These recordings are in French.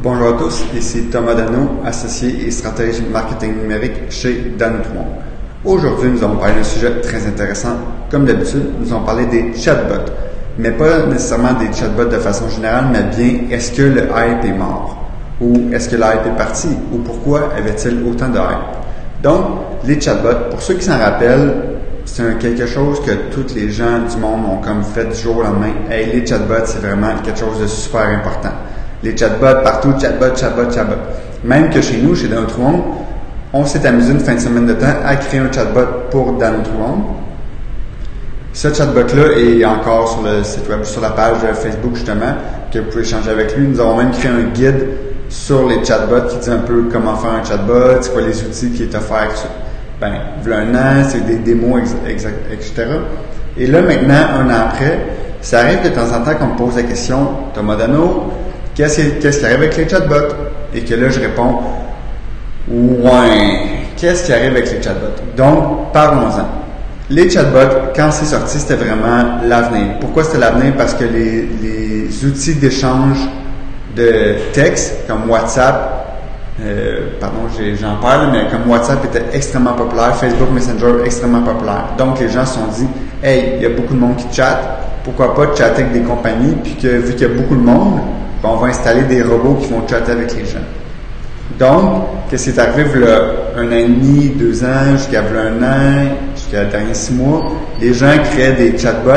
Bonjour à tous, ici Thomas Dano, associé et stratège marketing numérique chez Dano Aujourd'hui, nous allons parler d'un sujet très intéressant. Comme d'habitude, nous allons parler des chatbots, mais pas nécessairement des chatbots de façon générale, mais bien est-ce que le hype est mort? Ou est-ce que le hype est parti? Ou pourquoi avait-il autant de hype? Donc, les chatbots, pour ceux qui s'en rappellent, c'est quelque chose que tous les gens du monde ont comme fait du jour au lendemain. Hey, les chatbots, c'est vraiment quelque chose de super important. Les chatbots partout, chatbot, chatbot, chatbot. Même que chez nous, chez Danotron, on s'est amusé une fin de semaine de temps à créer un chatbot pour Danotron. Ce chatbot-là est encore sur le site web, sur la page Facebook justement, que vous pouvez échanger avec lui. Nous avons même créé un guide sur les chatbots qui dit un peu comment faire un chatbot, c'est quoi les outils qui est offert. Ben, a un an, c'est des démos, etc. Et là, maintenant, un an après, ça arrive de temps en temps qu'on me pose la question, Thomas Dano, qu'est-ce qui arrive avec les chatbots? Et que là, je réponds, ouais, qu'est-ce qui arrive avec les chatbots? Donc, parlons-en. Les chatbots, quand c'est sorti, c'était vraiment l'avenir. Pourquoi c'était l'avenir? Parce que les, les outils d'échange de texte, comme WhatsApp, euh, pardon, j'en parle, mais comme WhatsApp était extrêmement populaire, Facebook Messenger extrêmement populaire. Donc les gens se sont dit, hey, il y a beaucoup de monde qui chatte, pourquoi pas chatter avec des compagnies, puis que vu qu'il y a beaucoup de monde, on va installer des robots qui vont chatter avec les gens. Donc, qu'est-ce qui est arrivé? Là, un an et demi, deux ans, jusqu'à un an, jusqu'à les derniers six mois, les gens créaient des chatbots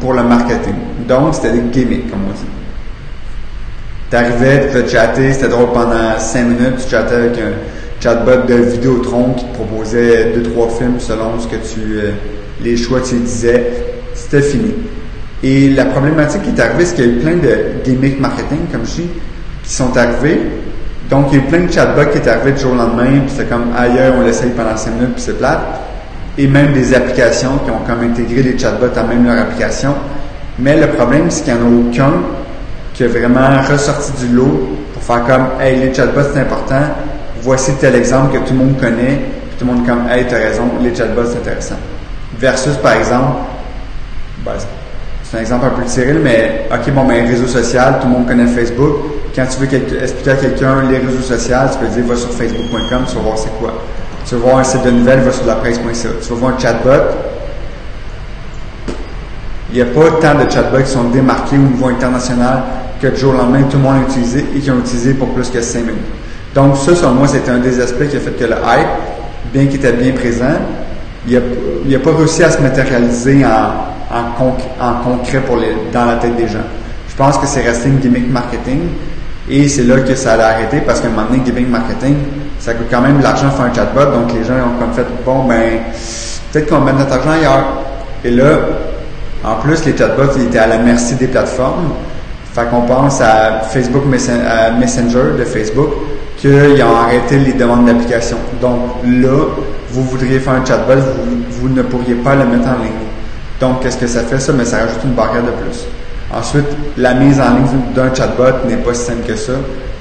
pour le marketing. Donc, c'était des gimmicks, comme on dit. T'arrivais, tu te chatter, c'était drôle pendant cinq minutes, tu chattais avec un chatbot de Vidéotron qui te proposait deux, trois films selon ce que tu, euh, les choix que tu disais. C'était fini. Et la problématique qui est arrivée, c'est qu'il y a eu plein de gimmicks marketing, comme je dis, qui sont arrivés. Donc, il y a eu plein de chatbots qui étaient arrivés du jour au lendemain, puis c'est comme ailleurs, on l'essaye pendant cinq minutes, puis c'est plate. Et même des applications qui ont comme intégré les chatbots à même leur application. Mais le problème, c'est qu'il n'y en a aucun qui a vraiment ressorti du lot pour faire comme Hey, les chatbots, c'est important. Voici tel exemple que tout le monde connaît. Puis tout le monde comme Hey, t'as raison, les chatbots, c'est intéressant. Versus, par exemple, ben, c'est un exemple un peu tiré, mais OK, bon, ben, réseau social, tout le monde connaît Facebook. Quand tu veux expliquer à quelqu'un les réseaux sociaux, tu peux dire va sur facebook.com, tu vas voir c'est quoi. Tu vas voir un site de nouvelles, va sur la presse.ca. Tu vas voir un chatbot, il n'y a pas tant de chatbots qui sont démarqués au niveau international que du jour au lendemain, tout le monde a utilisé et qui ont utilisé pour plus que 5 minutes. Donc, ça, selon moi, c'était un des aspects qui a fait que le hype, bien qu'il était bien présent, il n'a pas réussi à se matérialiser en, en, concret pour les, dans la tête des gens. Je pense que c'est resté une gimmick marketing et c'est là que ça allait arrêter parce qu'à un moment donné, gimmick marketing, ça coûte quand même de l'argent faire un chatbot, donc les gens ont comme fait, bon, ben, peut-être qu'on mettre notre argent ailleurs. Et là, en plus, les chatbots étaient à la merci des plateformes. Fait qu'on pense à Facebook Messenger de Facebook, qu'ils ont arrêté les demandes d'application. Donc là, vous voudriez faire un chatbot, vous, ne pourriez pas le mettre en ligne. Donc, qu'est-ce que ça fait ça? Mais ça rajoute une barrière de plus. Ensuite, la mise en ligne d'un chatbot n'est pas si simple que ça.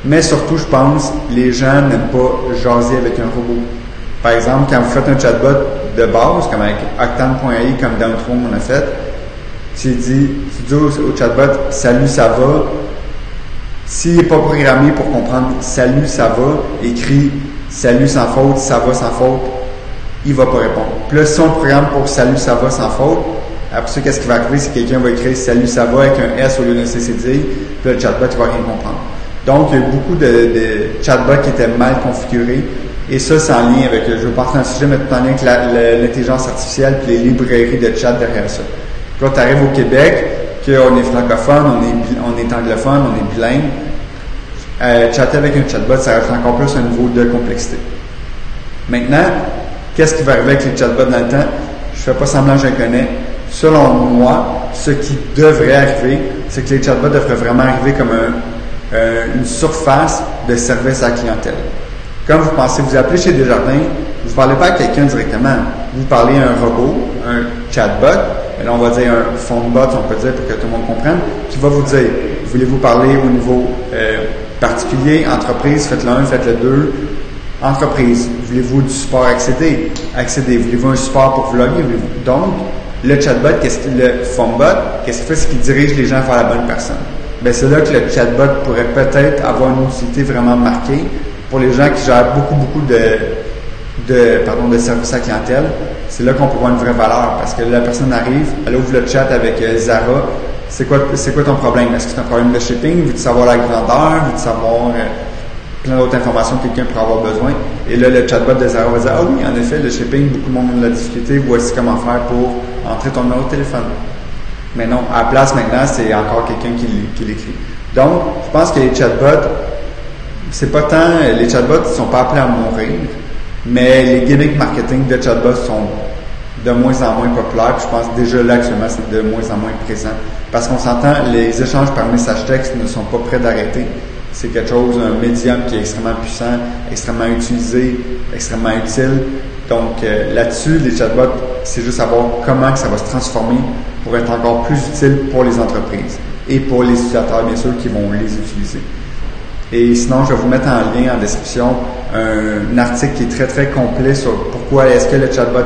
Mais surtout, je pense, les gens n'aiment pas jaser avec un robot. Par exemple, quand vous faites un chatbot de base, comme avec Octane.ai, comme dans le on a fait, tu dis, tu dis au, chatbot, salut, ça va. S'il n'est pas programmé pour comprendre salut, ça va, écrit salut sans faute, ça va sans faute, il ne va pas répondre. Puis là, si on programme pour salut, ça va sans faute, après ça, qu'est-ce qui va arriver? Que quelqu'un va écrire salut, ça va avec un S au lieu d'un CCD, puis le chatbot, il va rien comprendre. Donc, il y a beaucoup de, chatbots qui étaient mal configurés. Et ça, c'est en lien avec, je vais partir un sujet, mais tout en lien avec l'intelligence artificielle et les librairies de chat derrière ça. Quand tu arrives au Québec, qu'on est francophone, on est, on est anglophone, on est bilingue, euh, chatter avec un chatbot, ça reste encore plus un niveau de complexité. Maintenant, qu'est-ce qui va arriver avec les chatbots dans le temps? Je ne fais pas semblant je connais. Selon moi, ce qui devrait arriver, c'est que les chatbots devraient vraiment arriver comme euh, une surface de service à la clientèle. Comme vous pensez, vous appelez chez Desjardins, vous ne parlez pas à quelqu'un directement. Vous parlez à un robot, un chatbot, et là on va dire un phone bot, on peut dire pour que tout le monde comprenne, qui va vous dire, voulez-vous parler au niveau euh, particulier, entreprise, faites le un, faites le deux, entreprise, voulez-vous du support accéder, accéder, voulez-vous un support pour vlogger, donc, le chatbot, qu'est-ce que le phone bot, qu'est-ce qu'il fait, c'est qu'il dirige les gens vers la bonne personne? ben c'est là que le chatbot pourrait peut-être avoir une utilité vraiment marquée pour les gens qui gèrent beaucoup, beaucoup de, de, pardon, de services à clientèle. C'est là qu'on peut voir une vraie valeur parce que la personne arrive, elle ouvre le chat avec euh, Zara. C'est quoi, c'est quoi ton problème? Est-ce que c'est un problème de shipping? Veux-tu savoir la grandeur? Veux-tu savoir euh, plein d'autres informations que quelqu'un pourrait avoir besoin? Et là, le chatbot de Zara va dire, ah oui, en effet, le shipping, beaucoup de monde a de la difficulté. Voici comment faire pour entrer ton numéro de téléphone. Mais non, à la place maintenant, c'est encore quelqu'un qui, qui l'écrit. Donc, je pense que les chatbots, c'est pas tant, les chatbots ne sont pas appelés à mourir, mais les gimmicks marketing de chatbots sont de moins en moins populaires. je pense déjà là actuellement, c'est de moins en moins présent. Parce qu'on s'entend, les échanges par message texte ne sont pas prêts d'arrêter. C'est quelque chose, un médium qui est extrêmement puissant, extrêmement utilisé, extrêmement utile. Donc euh, là-dessus, les chatbots, c'est juste savoir comment que ça va se transformer pour être encore plus utile pour les entreprises et pour les utilisateurs, bien sûr, qui vont les utiliser. Et sinon, je vais vous mettre en lien en description un, article qui est très très complet sur pourquoi est-ce que le chatbot,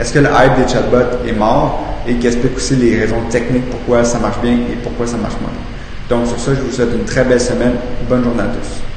est-ce que le hype des chatbots est mort et qui explique aussi les raisons techniques pourquoi ça marche bien et pourquoi ça marche moins. Donc sur ça, je vous souhaite une très belle semaine. Bonne journée à tous.